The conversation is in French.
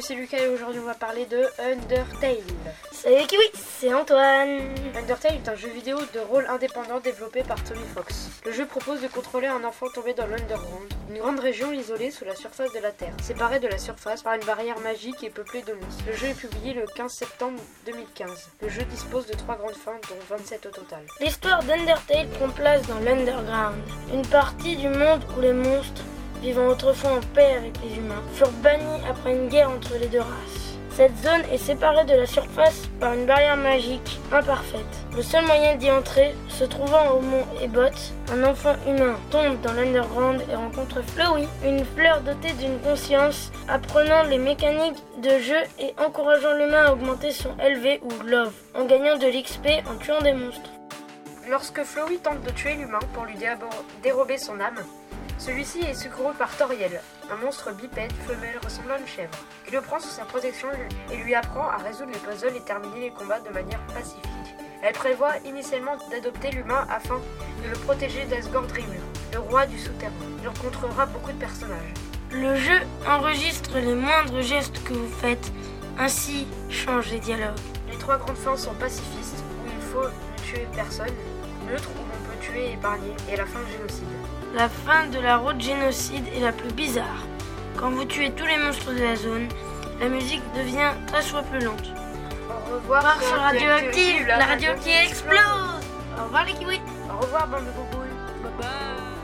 c'est Lucas et aujourd'hui on va parler de Undertale. Salut Kiwi, c'est Antoine. Undertale est un jeu vidéo de rôle indépendant développé par Tommy Fox. Le jeu propose de contrôler un enfant tombé dans l'Underground, une grande région isolée sous la surface de la Terre, séparée de la surface par une barrière magique et peuplée de monstres. Le jeu est publié le 15 septembre 2015. Le jeu dispose de trois grandes fins, dont 27 au total. L'histoire d'Undertale prend place dans l'Underground, une partie du monde où les monstres, vivant autrefois en paix avec les humains, furent bannis après une guerre entre les deux races. Cette zone est séparée de la surface par une barrière magique imparfaite. Le seul moyen d'y entrer, se trouvant au mont Ebot, un enfant humain tombe dans l'underground et rencontre Flowey, une fleur dotée d'une conscience, apprenant les mécaniques de jeu et encourageant l'humain à augmenter son LV ou Love, en gagnant de l'XP en tuant des monstres. Lorsque Flowey tente de tuer l'humain pour lui dérober son âme, celui-ci est secouru par Toriel, un monstre bipède femelle ressemblant à une chèvre, qui le prend sous sa protection et lui apprend à résoudre les puzzles et terminer les combats de manière pacifique. Elle prévoit initialement d'adopter l'humain afin de le protéger d'Asgore Dreamer, le roi du souterrain. Il rencontrera beaucoup de personnages. Le jeu enregistre les moindres gestes que vous faites, ainsi change les dialogues. Les trois grandes fins sont pacifistes, où il faut ne tuer personne, neutre où on peut tuer et épargner, et la fin de génocide. La fin de la route génocide est la plus bizarre. Quand vous tuez tous les monstres de la zone, la musique devient très lente. Au revoir sur Radioactive, la radio qui explose Au revoir les kiwis Au revoir bande de